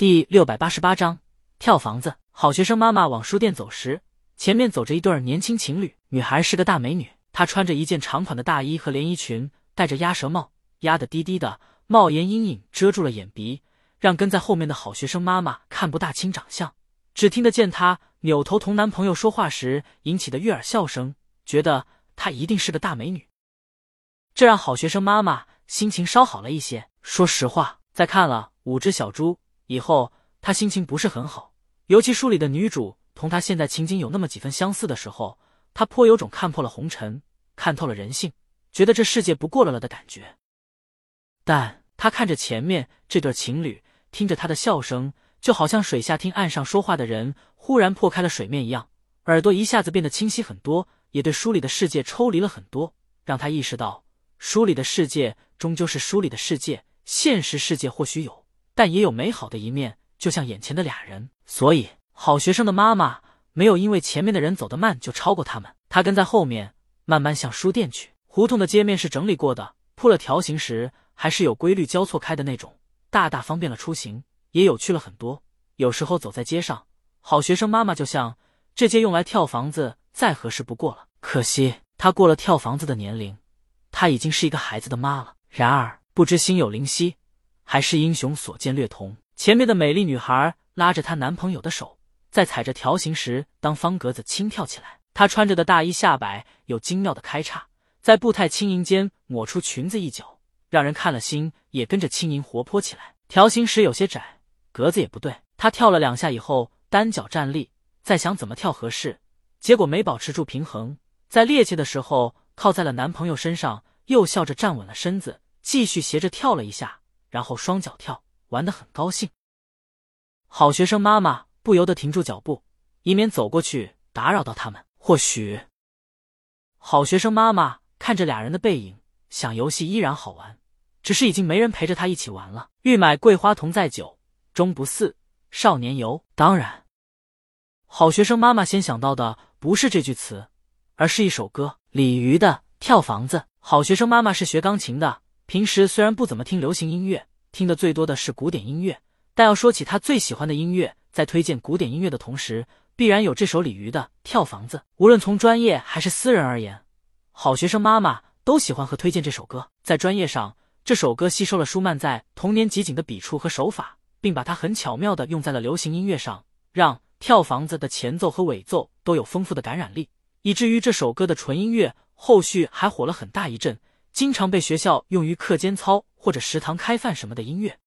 第六百八十八章跳房子。好学生妈妈往书店走时，前面走着一对年轻情侣。女孩是个大美女，她穿着一件长款的大衣和连衣裙，戴着鸭舌帽，压得低低的，帽檐阴影遮住了眼鼻，让跟在后面的好学生妈妈看不大清长相。只听得见她扭头同男朋友说话时引起的悦耳笑声，觉得她一定是个大美女。这让好学生妈妈心情稍好了一些。说实话，在看了《五只小猪》以后，他心情不是很好。尤其书里的女主同他现在情景有那么几分相似的时候，他颇有种看破了红尘、看透了人性，觉得这世界不过了了的感觉。但他看着前面这对情侣，听着他的笑声，就好像水下听岸上说话的人忽然破开了水面一样，耳朵一下子变得清晰很多，也对书里的世界抽离了很多，让他意识到。书里的世界终究是书里的世界，现实世界或许有，但也有美好的一面，就像眼前的俩人。所以，好学生的妈妈没有因为前面的人走得慢就超过他们，她跟在后面慢慢向书店去。胡同的街面是整理过的，铺了条形时还是有规律交错开的那种，大大方便了出行，也有趣了很多。有时候走在街上，好学生妈妈就像这街用来跳房子再合适不过了。可惜她过了跳房子的年龄。她已经是一个孩子的妈了。然而不知心有灵犀，还是英雄所见略同。前面的美丽女孩拉着她男朋友的手，在踩着条形时当方格子轻跳起来。她穿着的大衣下摆有精妙的开叉，在步态轻盈间抹出裙子一角，让人看了心也跟着轻盈活泼起来。条形时有些窄，格子也不对。她跳了两下以后，单脚站立，在想怎么跳合适，结果没保持住平衡，在趔趄的时候。靠在了男朋友身上，又笑着站稳了身子，继续斜着跳了一下，然后双脚跳，玩得很高兴。好学生妈妈不由得停住脚步，以免走过去打扰到他们。或许，好学生妈妈看着俩人的背影，想游戏依然好玩，只是已经没人陪着他一起玩了。欲买桂花同载酒，终不似少年游。当然，好学生妈妈先想到的不是这句词。而是一首歌，鲤鱼的《跳房子》。好学生妈妈是学钢琴的，平时虽然不怎么听流行音乐，听的最多的是古典音乐。但要说起他最喜欢的音乐，在推荐古典音乐的同时，必然有这首李鱼的《跳房子》。无论从专业还是私人而言，好学生妈妈都喜欢和推荐这首歌。在专业上，这首歌吸收了舒曼在童年集锦的笔触和手法，并把它很巧妙的用在了流行音乐上，让《跳房子》的前奏和尾奏都有丰富的感染力。以至于这首歌的纯音乐后续还火了很大一阵，经常被学校用于课间操或者食堂开饭什么的音乐。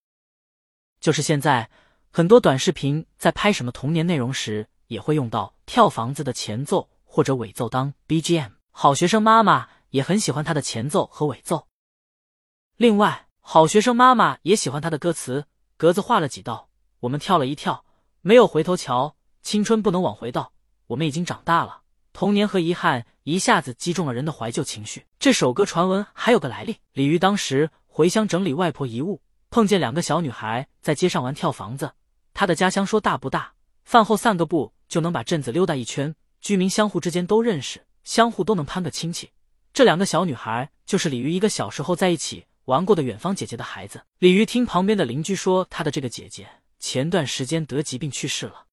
就是现在很多短视频在拍什么童年内容时，也会用到跳房子的前奏或者尾奏当 BGM。好学生妈妈也很喜欢它的前奏和尾奏。另外，好学生妈妈也喜欢它的歌词，格子画了几道，我们跳了一跳，没有回头瞧，青春不能往回倒，我们已经长大了。童年和遗憾一下子击中了人的怀旧情绪。这首歌传闻还有个来历：李鱼当时回乡整理外婆遗物，碰见两个小女孩在街上玩跳房子。他的家乡说大不大，饭后散个步就能把镇子溜达一圈，居民相互之间都认识，相互都能攀个亲戚。这两个小女孩就是李鱼一个小时候在一起玩过的远方姐姐的孩子。李鱼听旁边的邻居说，他的这个姐姐前段时间得疾病去世了。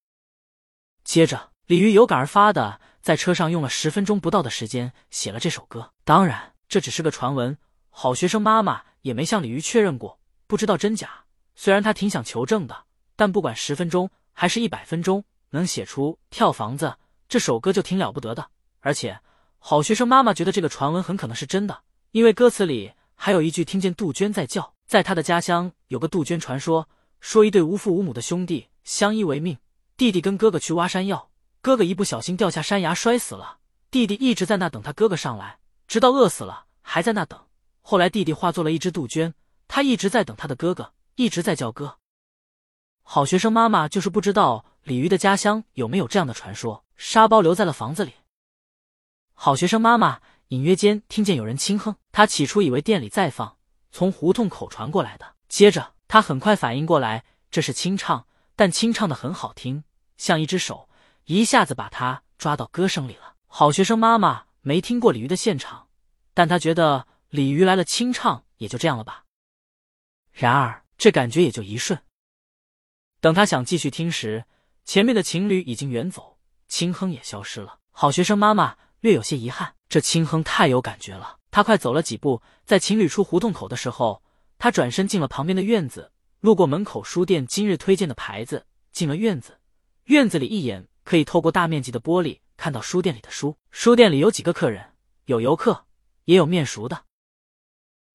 接着，李鱼有感而发的。在车上用了十分钟不到的时间写了这首歌，当然这只是个传闻，好学生妈妈也没向李鱼确认过，不知道真假。虽然他挺想求证的，但不管十分钟还是一百分钟，能写出跳房子这首歌就挺了不得的。而且好学生妈妈觉得这个传闻很可能是真的，因为歌词里还有一句听见杜鹃在叫，在他的家乡有个杜鹃传说，说一对无父无母的兄弟相依为命，弟弟跟哥哥去挖山药。哥哥一不小心掉下山崖摔死了，弟弟一直在那等他哥哥上来，直到饿死了还在那等。后来弟弟化作了一只杜鹃，他一直在等他的哥哥，一直在叫哥。好学生妈妈就是不知道鲤鱼的家乡有没有这样的传说。沙包留在了房子里。好学生妈妈隐约间听见有人轻哼，她起初以为店里在放，从胡同口传过来的。接着她很快反应过来，这是清唱，但清唱的很好听，像一只手。一下子把他抓到歌声里了。好学生妈妈没听过鲤鱼的现场，但她觉得鲤鱼来了清唱也就这样了吧。然而这感觉也就一瞬，等他想继续听时，前面的情侣已经远走，青亨也消失了。好学生妈妈略有些遗憾，这青亨太有感觉了。他快走了几步，在情侣出胡同口的时候，他转身进了旁边的院子，路过门口书店今日推荐的牌子，进了院子。院子里一眼可以透过大面积的玻璃看到书店里的书。书店里有几个客人，有游客，也有面熟的。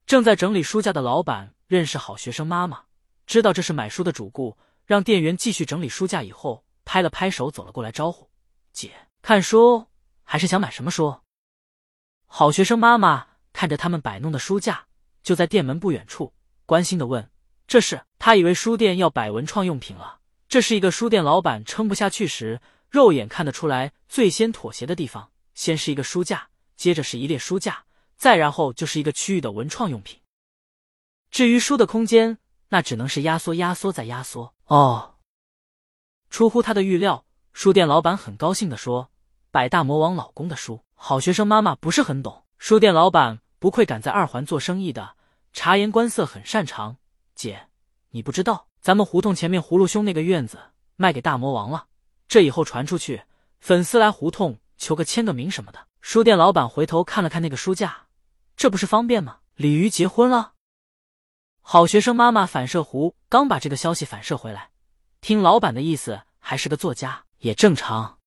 正在整理书架的老板认识好学生妈妈，知道这是买书的主顾，让店员继续整理书架以后，拍了拍手走了过来招呼：“姐，看书还是想买什么书？”好学生妈妈看着他们摆弄的书架，就在店门不远处关心的问：“这是？”他以为书店要摆文创用品了。这是一个书店老板撑不下去时，肉眼看得出来最先妥协的地方。先是一个书架，接着是一列书架，再然后就是一个区域的文创用品。至于书的空间，那只能是压缩、压缩再压缩。哦，出乎他的预料，书店老板很高兴的说：“摆大魔王老公的书。”好学生妈妈不是很懂，书店老板不愧敢在二环做生意的，察言观色很擅长。姐，你不知道，咱们胡同前面葫芦兄那个院子卖给大魔王了，这以后传出去，粉丝来胡同求个签个名什么的。书店老板回头看了看那个书架，这不是方便吗？鲤鱼结婚了。好学生妈妈反射弧刚把这个消息反射回来，听老板的意思，还是个作家，也正常。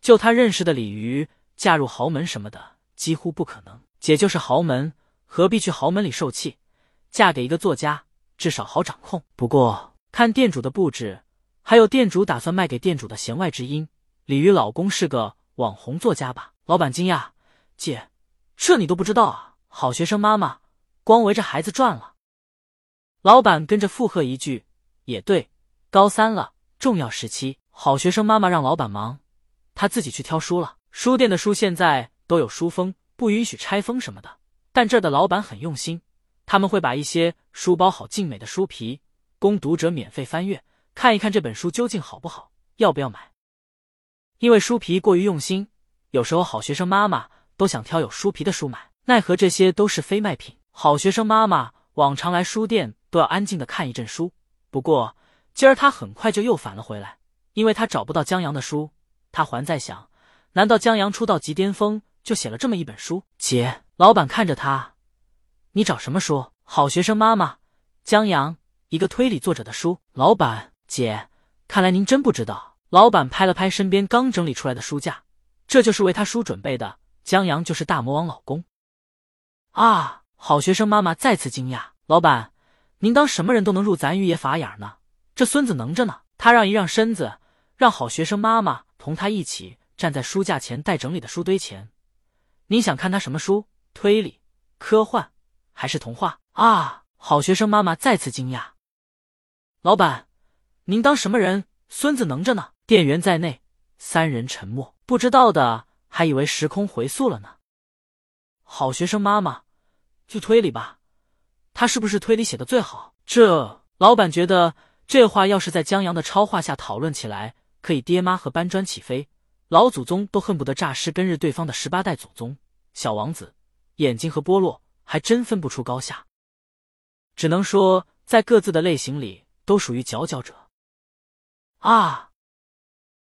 就他认识的鲤鱼。嫁入豪门什么的几乎不可能，姐就是豪门，何必去豪门里受气？嫁给一个作家，至少好掌控。不过看店主的布置，还有店主打算卖给店主的弦外之音，鲤鱼老公是个网红作家吧？老板惊讶，姐，这你都不知道啊？好学生妈妈光围着孩子转了。老板跟着附和一句，也对，高三了，重要时期。好学生妈妈让老板忙，他自己去挑书了。书店的书现在都有书封，不允许拆封什么的。但这儿的老板很用心，他们会把一些书包好精美的书皮，供读者免费翻阅，看一看这本书究竟好不好，要不要买。因为书皮过于用心，有时候好学生妈妈都想挑有书皮的书买，奈何这些都是非卖品。好学生妈妈往常来书店都要安静的看一阵书，不过今儿她很快就又返了回来，因为她找不到江阳的书，她还在想。难道江阳出道即巅峰就写了这么一本书？姐，老板看着他，你找什么书？好学生妈妈，江阳一个推理作者的书。老板，姐，看来您真不知道。老板拍了拍身边刚整理出来的书架，这就是为他书准备的。江阳就是大魔王老公。啊！好学生妈妈再次惊讶。老板，您当什么人都能入咱于爷法眼呢？这孙子能着呢。他让一让身子，让好学生妈妈同他一起。站在书架前待整理的书堆前，您想看他什么书？推理、科幻还是童话？啊！好学生妈妈再次惊讶。老板，您当什么人？孙子能着呢。店员在内，三人沉默，不知道的还以为时空回溯了呢。好学生妈妈，就推理吧。他是不是推理写的最好？这老板觉得这话要是在江阳的超话下讨论起来，可以爹妈和搬砖起飞。老祖宗都恨不得诈尸跟日对方的十八代祖宗，小王子眼睛和波洛还真分不出高下，只能说在各自的类型里都属于佼佼者。啊！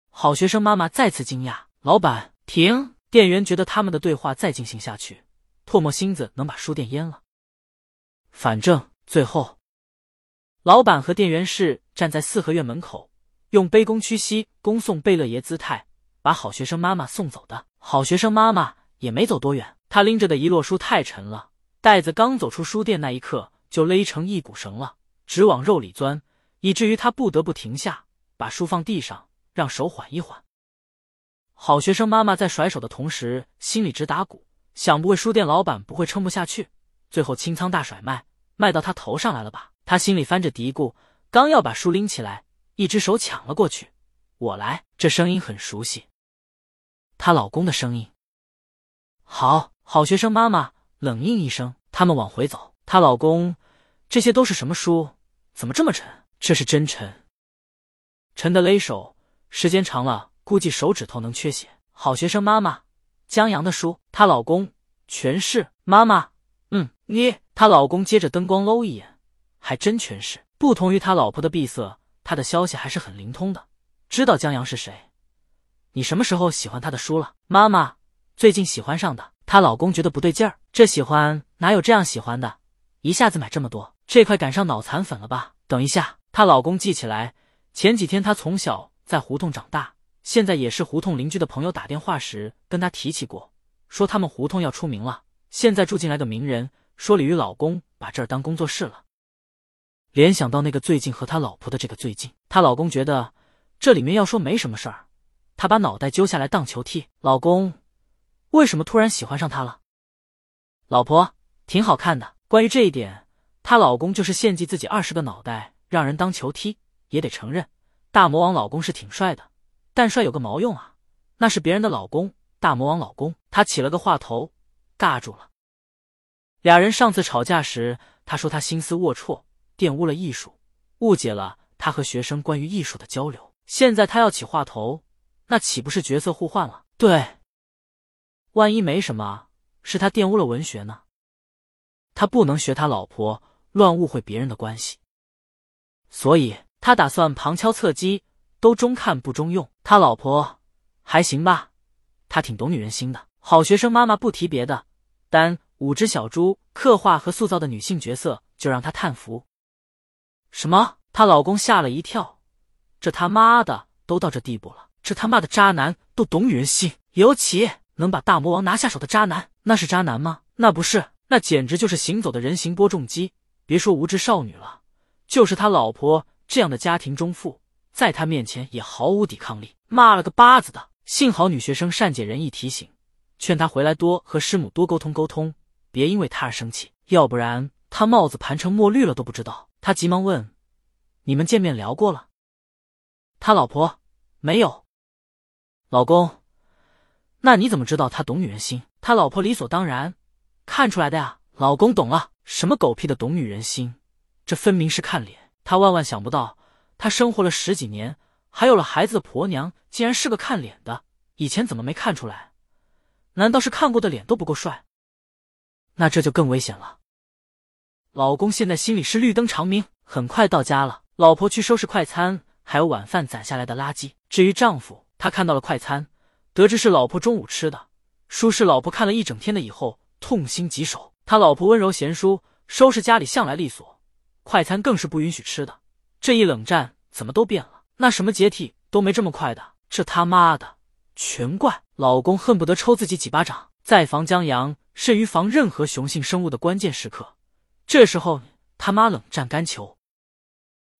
好学生妈妈再次惊讶，老板停！店员觉得他们的对话再进行下去，唾沫星子能把书店淹了。反正最后，老板和店员是站在四合院门口，用卑躬屈膝恭送贝勒爷姿态。把好学生妈妈送走的好学生妈妈也没走多远，她拎着的一摞书太沉了，袋子刚走出书店那一刻就勒成一股绳了，直往肉里钻，以至于她不得不停下，把书放地上，让手缓一缓。好学生妈妈在甩手的同时，心里直打鼓，想不会书店老板不会撑不下去，最后清仓大甩卖，卖到他头上来了吧？他心里翻着嘀咕，刚要把书拎起来，一只手抢了过去，我来。这声音很熟悉。她老公的声音，好好学生妈妈冷应一声，他们往回走。她老公，这些都是什么书？怎么这么沉？这是真沉，沉的勒手，时间长了估计手指头能缺血。好学生妈妈，江阳的书。她老公全是妈妈，嗯，你。她老公接着灯光搂一眼，还真全是。不同于他老婆的闭塞，他的消息还是很灵通的，知道江阳是谁。你什么时候喜欢他的书了？妈妈，最近喜欢上的。她老公觉得不对劲儿，这喜欢哪有这样喜欢的？一下子买这么多，这块赶上脑残粉了吧？等一下，她老公记起来，前几天她从小在胡同长大，现在也是胡同邻居的朋友打电话时跟她提起过，说他们胡同要出名了，现在住进来个名人，说李玉老公把这儿当工作室了。联想到那个最近和他老婆的这个最近，她老公觉得这里面要说没什么事儿。他把脑袋揪下来荡球踢，老公为什么突然喜欢上他了？老婆挺好看的。关于这一点，她老公就是献祭自己二十个脑袋让人当球踢，也得承认大魔王老公是挺帅的。但帅有个毛用啊？那是别人的老公，大魔王老公他起了个话头，尬住了。俩人上次吵架时，他说他心思龌龊，玷污了艺术，误解了他和学生关于艺术的交流。现在他要起话头。那岂不是角色互换了？对，万一没什么，是他玷污了文学呢？他不能学他老婆乱误会别人的关系，所以他打算旁敲侧击，都中看不中用。他老婆还行吧？他挺懂女人心的。好学生妈妈不提别的，单五只小猪刻画和塑造的女性角色就让他叹服。什么？她老公吓了一跳，这他妈的都到这地步了！这他妈的渣男都懂女人心，尤其能把大魔王拿下手的渣男，那是渣男吗？那不是，那简直就是行走的人形播种机。别说无知少女了，就是他老婆这样的家庭中妇，在他面前也毫无抵抗力，骂了个巴子的。幸好女学生善解人意提醒，劝他回来多和师母多沟通沟通，别因为他而生气，要不然他帽子盘成墨绿了都不知道。他急忙问：“你们见面聊过了？”他老婆没有。老公，那你怎么知道他懂女人心？他老婆理所当然看出来的呀。老公懂了，什么狗屁的懂女人心？这分明是看脸。他万万想不到，他生活了十几年，还有了孩子的婆娘，竟然是个看脸的。以前怎么没看出来？难道是看过的脸都不够帅？那这就更危险了。老公现在心里是绿灯长明。很快到家了，老婆去收拾快餐，还有晚饭攒下来的垃圾。至于丈夫。他看到了快餐，得知是老婆中午吃的，舒是老婆看了一整天的以后痛心疾首。他老婆温柔贤淑，收拾家里向来利索，快餐更是不允许吃的。这一冷战怎么都变了？那什么解体都没这么快的。这他妈的，全怪老公恨不得抽自己几巴掌。在防江阳甚于防任何雄性生物的关键时刻，这时候他妈冷战干球。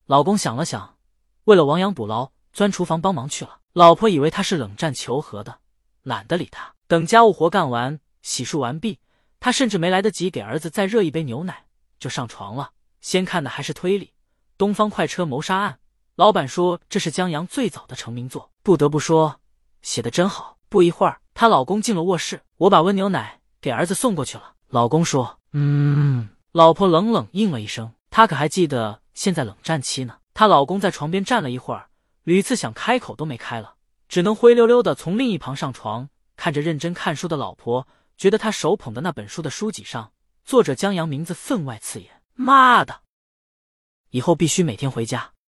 老公想了想，为了亡羊补牢，钻厨房帮忙去了。老婆以为他是冷战求和的，懒得理他。等家务活干完，洗漱完毕，他甚至没来得及给儿子再热一杯牛奶，就上床了。先看的还是推理《东方快车谋杀案》，老板说这是江阳最早的成名作，不得不说写的真好。不一会儿，她老公进了卧室，我把温牛奶给儿子送过去了。老公说：“嗯。”老婆冷冷应了一声。她可还记得现在冷战期呢。她老公在床边站了一会儿。屡次想开口都没开了，只能灰溜溜的从另一旁上床，看着认真看书的老婆，觉得他手捧的那本书的书脊上，作者江阳名字分外刺眼。妈的，以后必须每天回家。